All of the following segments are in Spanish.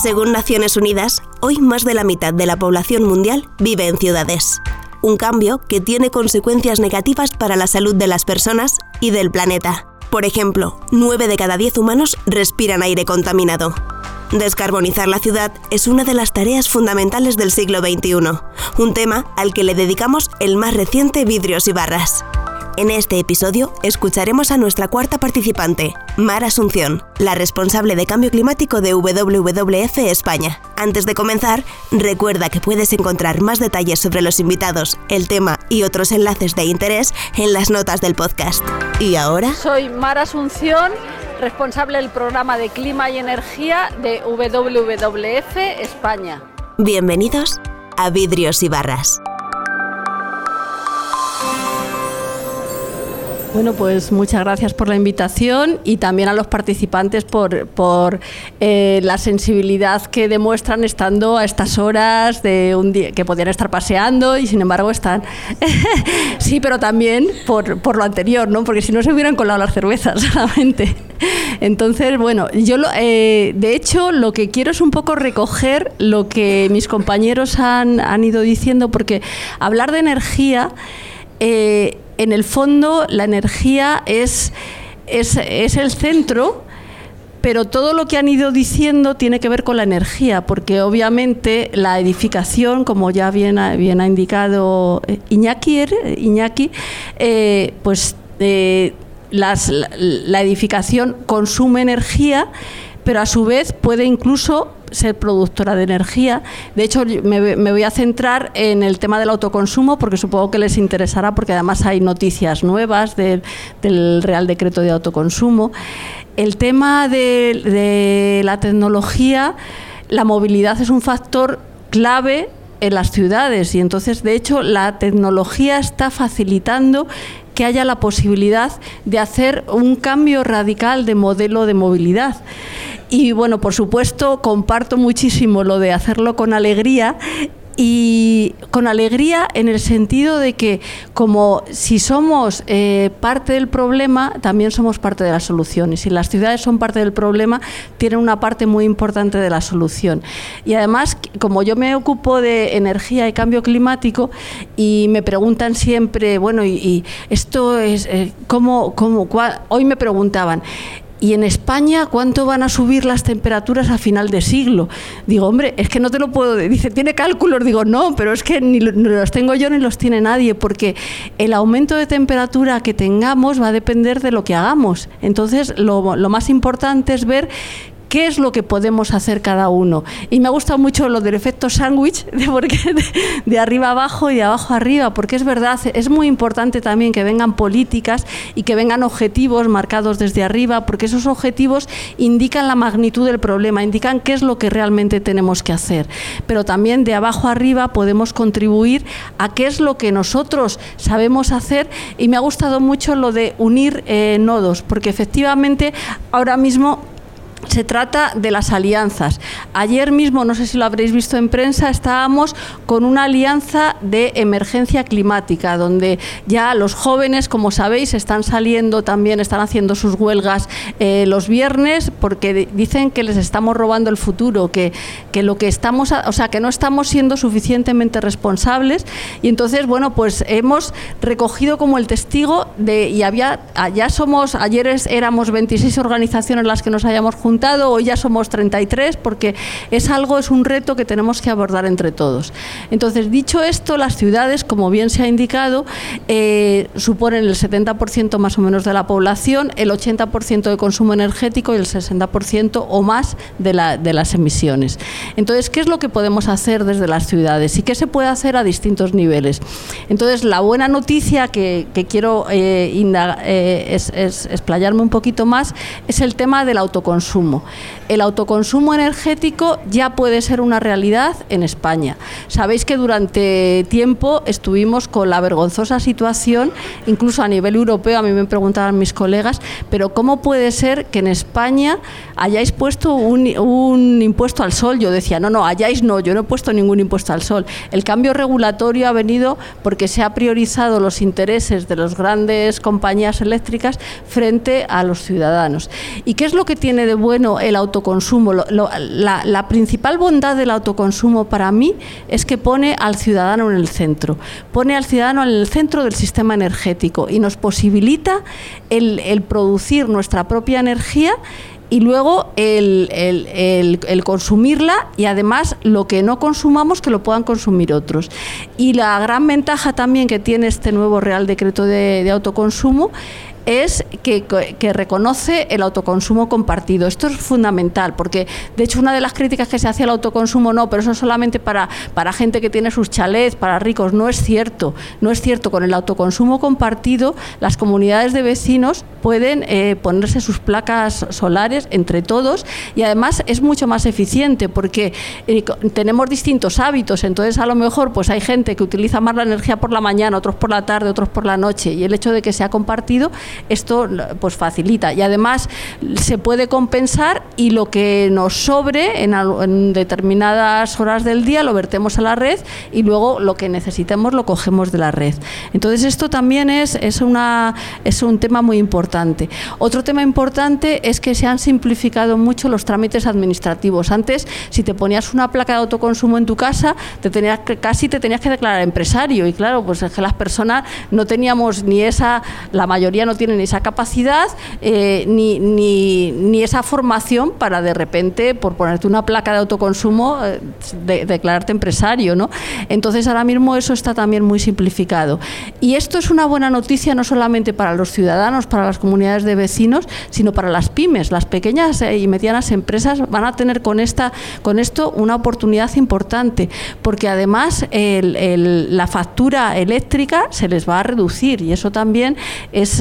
Según Naciones Unidas, hoy más de la mitad de la población mundial vive en ciudades. Un cambio que tiene consecuencias negativas para la salud de las personas y del planeta. Por ejemplo, 9 de cada 10 humanos respiran aire contaminado. Descarbonizar la ciudad es una de las tareas fundamentales del siglo XXI, un tema al que le dedicamos el más reciente Vidrios y Barras. En este episodio escucharemos a nuestra cuarta participante, Mar Asunción, la responsable de cambio climático de WWF España. Antes de comenzar, recuerda que puedes encontrar más detalles sobre los invitados, el tema y otros enlaces de interés en las notas del podcast. Y ahora... Soy Mar Asunción responsable del programa de clima y energía de WWF España. Bienvenidos a Vidrios y Barras. Bueno, pues muchas gracias por la invitación y también a los participantes por, por eh, la sensibilidad que demuestran estando a estas horas de un día que podrían estar paseando y sin embargo están. sí, pero también por, por, lo anterior, ¿no? Porque si no se hubieran colado las cervezas solamente. Entonces, bueno, yo eh, de hecho lo que quiero es un poco recoger lo que mis compañeros han, han ido diciendo, porque hablar de energía. Eh, en el fondo la energía es, es, el centro, pero todo lo que han ido diciendo tiene que ver con la energía, porque obviamente la edificación, como ya bien ha, indicado eh, Iñaki, Iñaki eh, pues eh, las, la edificación consume energía, pero a su vez puede incluso ser productora de energía. De hecho, me, voy a centrar en el tema del autoconsumo porque supongo que les interesará porque además hay noticias nuevas del Real Decreto de Autoconsumo. El tema de, la tecnología, la movilidad es un factor clave en las ciudades y entonces de hecho la tecnología está facilitando que haya la posibilidad de hacer un cambio radical de modelo de movilidad. Y bueno, por supuesto, comparto muchísimo lo de hacerlo con alegría y con alegría en el sentido de que como si somos eh, parte del problema, también somos parte de la solución. Y si las ciudades son parte del problema, tienen una parte muy importante de la solución. Y además, como yo me ocupo de energía y cambio climático y me preguntan siempre, bueno, y, esto es, eh, ¿cómo, cómo, hoy me preguntaban, ¿Y en España cuánto van a subir las temperaturas a final de siglo? Digo, hombre, es que no te lo puedo. Dice, ¿tiene cálculos? Digo, no, pero es que ni los tengo yo ni los tiene nadie, porque el aumento de temperatura que tengamos va a depender de lo que hagamos. Entonces, lo, lo más importante es ver qué es lo que podemos hacer cada uno. Y me ha gustado mucho lo del efecto sándwich, de, de, de, arriba abajo y de abajo arriba, porque es verdad, es muy importante también que vengan políticas y que vengan objetivos marcados desde arriba, porque esos objetivos indican la magnitud del problema, indican qué es lo que realmente tenemos que hacer. Pero también de abajo arriba podemos contribuir a qué es lo que nosotros sabemos hacer y me ha gustado mucho lo de unir eh, nodos, porque efectivamente ahora mismo se trata de las alianzas. Ayer mismo, no sé si lo habréis visto en prensa, estábamos con una alianza de emergencia climática, donde ya los jóvenes, como sabéis, están saliendo también, están haciendo sus huelgas eh, los viernes, porque dicen que les estamos robando el futuro, que, que lo que estamos, o sea, que no estamos siendo suficientemente responsables. Y entonces, bueno, pues hemos recogido como el testigo de, y había, ya somos, ayer éramos 26 organizaciones las que nos hayamos juntado hoy ya somos 33 porque es algo, es un reto que tenemos que abordar entre todos. Entonces, dicho esto, las ciudades, como bien se ha indicado, eh, suponen el 70% más o menos de la población, el 80% de consumo energético y el 60% o más de, la, de las emisiones. Entonces, ¿qué es lo que podemos hacer desde las ciudades y qué se puede hacer a distintos niveles? Entonces, la buena noticia que, quiero eh, eh, es explayarme un poquito más es el tema del autoconsumo. El autoconsumo energético ya puede ser una realidad en España. Sabéis que durante tiempo estuvimos con la vergonzosa situación, incluso a nivel europeo, a mí me preguntaban mis colegas, pero ¿cómo puede ser que en España hayáis puesto un, impuesto al sol? Yo decía, no, no, hayáis no, yo no he puesto ningún impuesto al sol. El cambio regulatorio ha venido porque se ha priorizado los intereses de las grandes compañías eléctricas frente a los ciudadanos. ¿Y qué es lo que tiene de bueno? Bueno el autoconsumo. la, principal bondad del autoconsumo para mí es que pone al ciudadano en el centro, pone al ciudadano en el centro del sistema energético y nos posibilita el, producir nuestra propia energía y luego el, consumirla y además lo que no consumamos que lo puedan consumir otros. Y la gran ventaja también que tiene este nuevo Real Decreto de, de Autoconsumo es que, reconoce el autoconsumo compartido. Esto es fundamental, porque de hecho una de las críticas que se hace al autoconsumo, no, pero eso es solamente para, para gente que tiene sus chalets, para ricos, no es cierto. No es cierto. Con el autoconsumo compartido, las comunidades de vecinos pueden eh, ponerse sus placas solares entre todos y además es mucho más eficiente porque eh, tenemos distintos hábitos. Entonces, a lo mejor, pues hay gente que utiliza más la energía por la mañana, otros por la tarde, otros por la noche, y el hecho de que sea compartido esto pues facilita y además se puede compensar y lo que nos sobre en, determinadas horas del día lo vertemos a la red y luego lo que necesitemos lo cogemos de la red. Entonces esto también es, es, una, es un tema muy importante. Otro tema importante es que se han simplificado mucho los trámites administrativos. Antes, si te ponías una placa de autoconsumo en tu casa, te tenías que, casi te tenías que declarar empresario y claro, pues es que las personas no teníamos ni esa, la mayoría no tienen esa capacidad eh, ni, ni, esa formación para de repente, por ponerte una placa de autoconsumo, eh, declararte empresario. ¿no? Entonces ahora mismo eso está también muy simplificado. Y esto es una buena noticia no solamente para los ciudadanos, para las comunidades de vecinos, sino para las pymes. Las pequeñas y medianas empresas van a tener con, esta, con esto una oportunidad importante, porque además la factura eléctrica se les va a reducir y eso también es,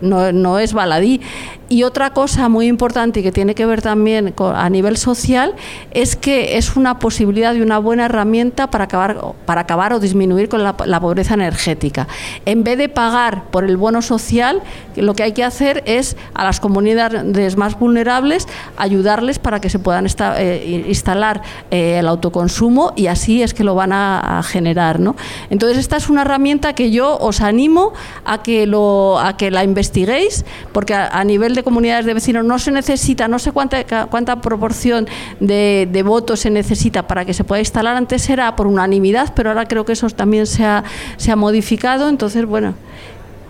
no, es baladí. Y otra cosa muy importante y que tiene que ver también a nivel social es que es una posibilidad y una buena herramienta para acabar, para acabar o disminuir con la, pobreza energética. En vez de pagar por el bono social, lo que hay que hacer es a las comunidades más vulnerables ayudarles para que se puedan eh, instalar eh, el autoconsumo y así es que lo van a, generar. ¿no? Entonces esta es una herramienta que yo os animo a que, lo, que la investiguéis, porque a, nivel de comunidades de vecinos no se necesita, no sé cuánta, cuánta proporción de, votos se necesita para que se pueda instalar. Antes era por unanimidad, pero ahora creo que eso también se ha, se ha modificado. Entonces, bueno,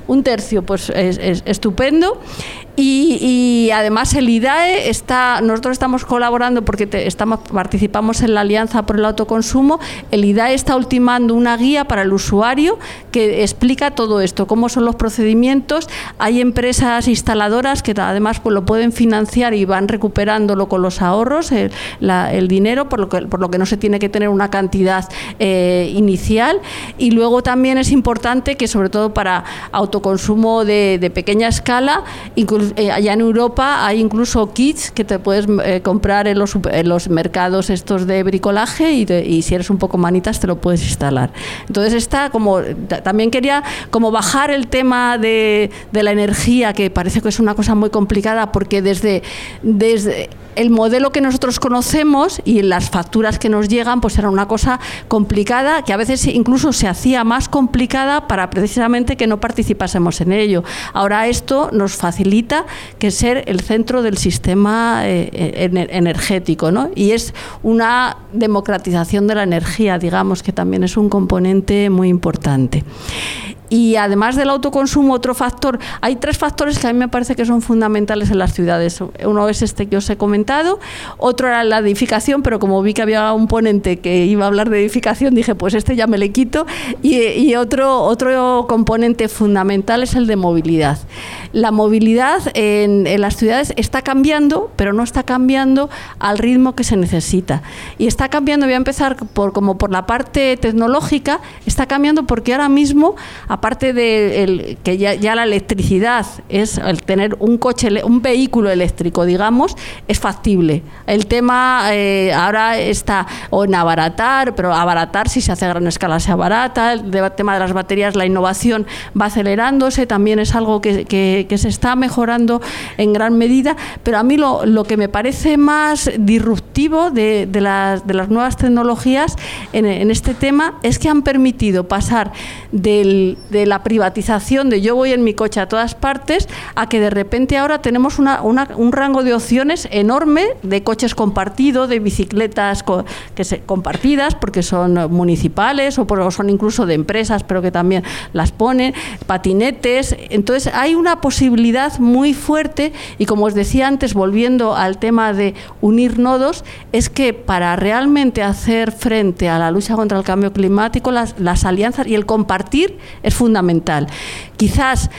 un tercio, pues es, estupendo. Y, además el IDAE está, nosotros estamos colaborando porque estamos, participamos en la Alianza por el Autoconsumo. El IDAE está ultimando una guía para el usuario que explica todo esto, cómo son los procedimientos. Hay empresas instaladoras que además pues, lo pueden financiar y van recuperándolo con los ahorros, el, dinero, por lo, que, por lo que no se tiene que tener una cantidad eh, inicial. Y luego también es importante que sobre todo para autoconsumo de, de pequeña escala, incluso eh, allá en Europa hay incluso kits que te puedes eh, comprar en los, mercados estos de bricolaje y, si eres un poco manitas te lo puedes instalar. Entonces está como, también quería como bajar el tema de, de la energía, que parece que es una cosa muy complicada porque desde, desde el modelo que nosotros conocemos y las facturas que nos llegan, pues era una cosa complicada, que a veces incluso se hacía más complicada para precisamente que no participásemos en ello. Ahora esto nos facilita que ser el centro del sistema eh, energético, ¿no? Y es una democratización de la energía, digamos, que también es un componente muy importante. Y además del autoconsumo, otro factor, hay tres factores que a mí me parece que son fundamentales en las ciudades. Uno es este que os he comentado, otro era la edificación, pero como vi que había un ponente que iba a hablar de edificación, dije, pues este ya me le quito. Y, otro, otro componente fundamental es el de movilidad. La movilidad en, las ciudades está cambiando, pero no está cambiando al ritmo que se necesita. Y está cambiando, voy a empezar por, como por la parte tecnológica, está cambiando porque ahora mismo aparte de que ya, la electricidad es el tener un coche, un vehículo eléctrico, digamos, es factible. El tema eh, ahora está o en abaratar, pero abaratar si se hace a gran escala se abarata. El tema de las baterías, la innovación va acelerándose, también es algo que, se está mejorando en gran medida, pero a mí lo, que me parece más disruptivo de, las, nuevas tecnologías en, este tema es que han permitido pasar de la privatización de yo voy en mi coche a todas partes a que de repente ahora tenemos un rango de opciones enorme de coches compartidos, de bicicletas que compartidas porque son municipales o, o son incluso de empresas, pero que también las ponen, patinetes. Entonces hay una posibilidad muy fuerte y como os decía antes, volviendo al tema de unir nodos, es que para realmente hacer frente a la lucha contra el cambio climático, las, alianzas y el compartir es fundamental. Quizás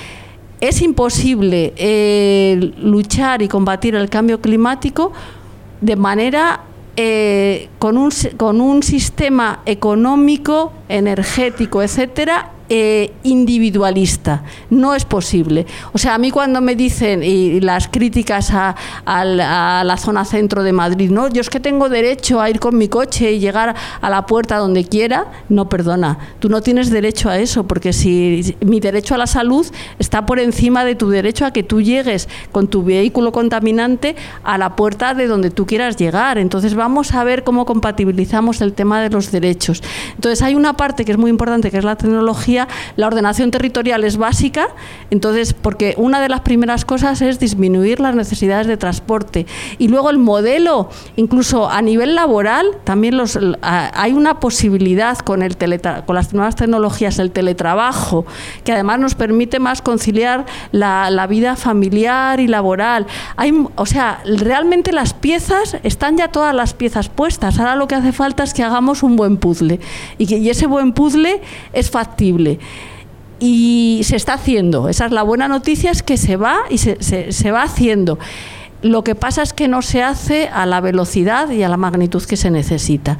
es imposible eh, luchar y combatir el cambio climático de manera eh, con, un, con un sistema económico, energético, etcétera, eh, individualista. No es posible. O sea, a mí cuando me dicen y las críticas a, la zona centro de Madrid, no, yo es que tengo derecho a ir con mi coche y llegar a la puerta donde quiera, no, perdona, tú no tienes derecho a eso, porque si mi derecho a la salud está por encima de tu derecho a que tú llegues con tu vehículo contaminante a la puerta de donde tú quieras llegar. Entonces vamos a ver cómo compatibilizamos el tema de los derechos. Entonces hay una parte que es muy importante, que es la tecnología, la ordenación territorial es básica, entonces, porque una de las primeras cosas es disminuir las necesidades de transporte. Y luego el modelo, incluso a nivel laboral, también los, hay una posibilidad con, el con las nuevas tecnologías, el teletrabajo, que además nos permite más conciliar la, la vida familiar y laboral. Hay, o sea, realmente las piezas, están ya todas las piezas puestas. Ahora lo que hace falta es que hagamos un buen puzzle y que y ese buen puzzle es factible. Y se está haciendo. Esa es la buena noticia, es que se va y se, se, va haciendo. Lo que pasa es que no se hace a la velocidad y a la magnitud que se necesita.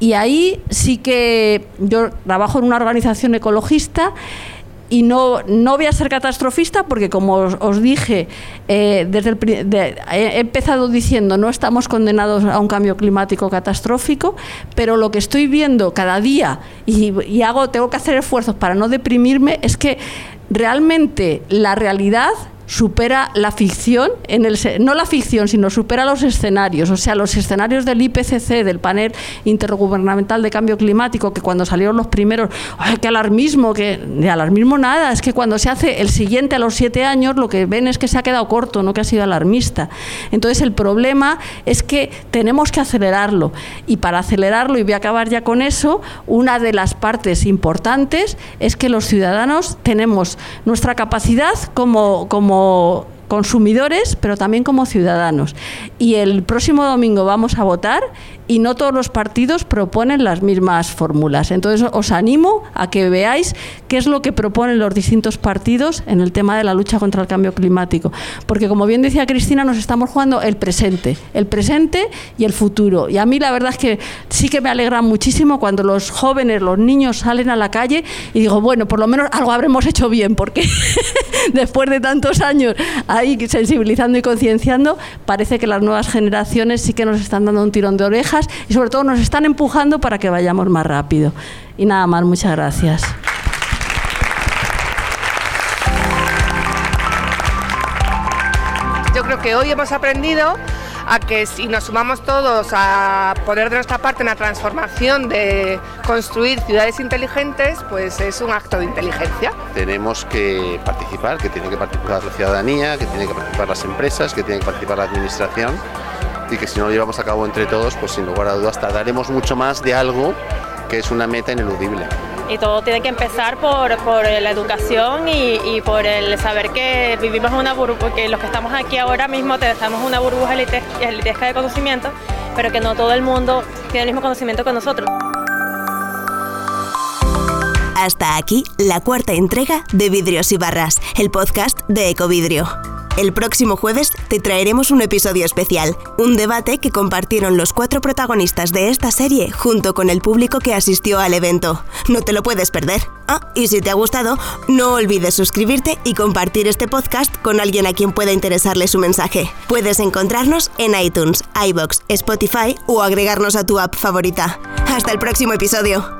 Y ahí sí que yo trabajo en una organización ecologista y no, no voy a ser catastrofista porque, como os, dije, eh, desde el, he empezado diciendo no estamos condenados a un cambio climático catastrófico, pero lo que estoy viendo cada día y, y hago, tengo que hacer esfuerzos para no deprimirme es que realmente la realidad supera la ficción, en el, no la ficción, sino supera los escenarios, o sea, los escenarios del IPCC, del panel intergubernamental de cambio climático, que cuando salieron los primeros, ¡ay, qué alarmismo! Que, de alarmismo nada, es que cuando se hace el siguiente a los siete años, lo que ven es que se ha quedado corto, no que ha sido alarmista. Entonces, el problema es que tenemos que acelerarlo, y para acelerarlo, y voy a acabar ya con eso, una de las partes importantes es que los ciudadanos tenemos nuestra capacidad como, como consumidores, pero también como ciudadanos. Y el próximo domingo vamos a votar y no todos los partidos proponen las mismas fórmulas. Entonces os animo a que veáis qué es lo que proponen los distintos partidos en el tema de la lucha contra el cambio climático. Porque como bien decía Cristina, nos estamos jugando el presente, el presente y el futuro. Y a mí la verdad es que sí que me alegra muchísimo cuando los jóvenes, los niños salen a la calle y digo, bueno, por lo menos algo habremos hecho bien, porque después de tantos años ahí sensibilizando y concienciando, parece que las nuevas generaciones sí que nos están dando un tirón de orejas y sobre todo nos están empujando para que vayamos más rápido. Y nada más, muchas gracias. Yo creo que hoy hemos aprendido a que si nos sumamos todos a poner de nuestra parte en la transformación de construir ciudades inteligentes, pues es un acto de inteligencia. Tenemos que participar, que tiene que participar la ciudadanía, que tiene que participar las empresas, que tiene que participar la administración y que si no lo llevamos a cabo entre todos, pues sin lugar a dudas tardaremos mucho más de algo que es una meta ineludible. Y todo tiene que empezar por, por la educación y, por el saber que vivimos en una burbuja, que los que estamos aquí ahora mismo en una burbuja elitesca de conocimiento, pero que no todo el mundo tiene el mismo conocimiento que nosotros. Hasta aquí la cuarta entrega de Vidrios y Barras, el podcast de Ecovidrio. El próximo jueves te traeremos un episodio especial, un debate que compartieron los cuatro protagonistas de esta serie junto con el público que asistió al evento. No te lo puedes perder. Ah, y si te ha gustado, no olvides suscribirte y compartir este podcast con alguien a quien pueda interesarle su mensaje. Puedes encontrarnos en iTunes, iBox, Spotify o agregarnos a tu app favorita. Hasta el próximo episodio.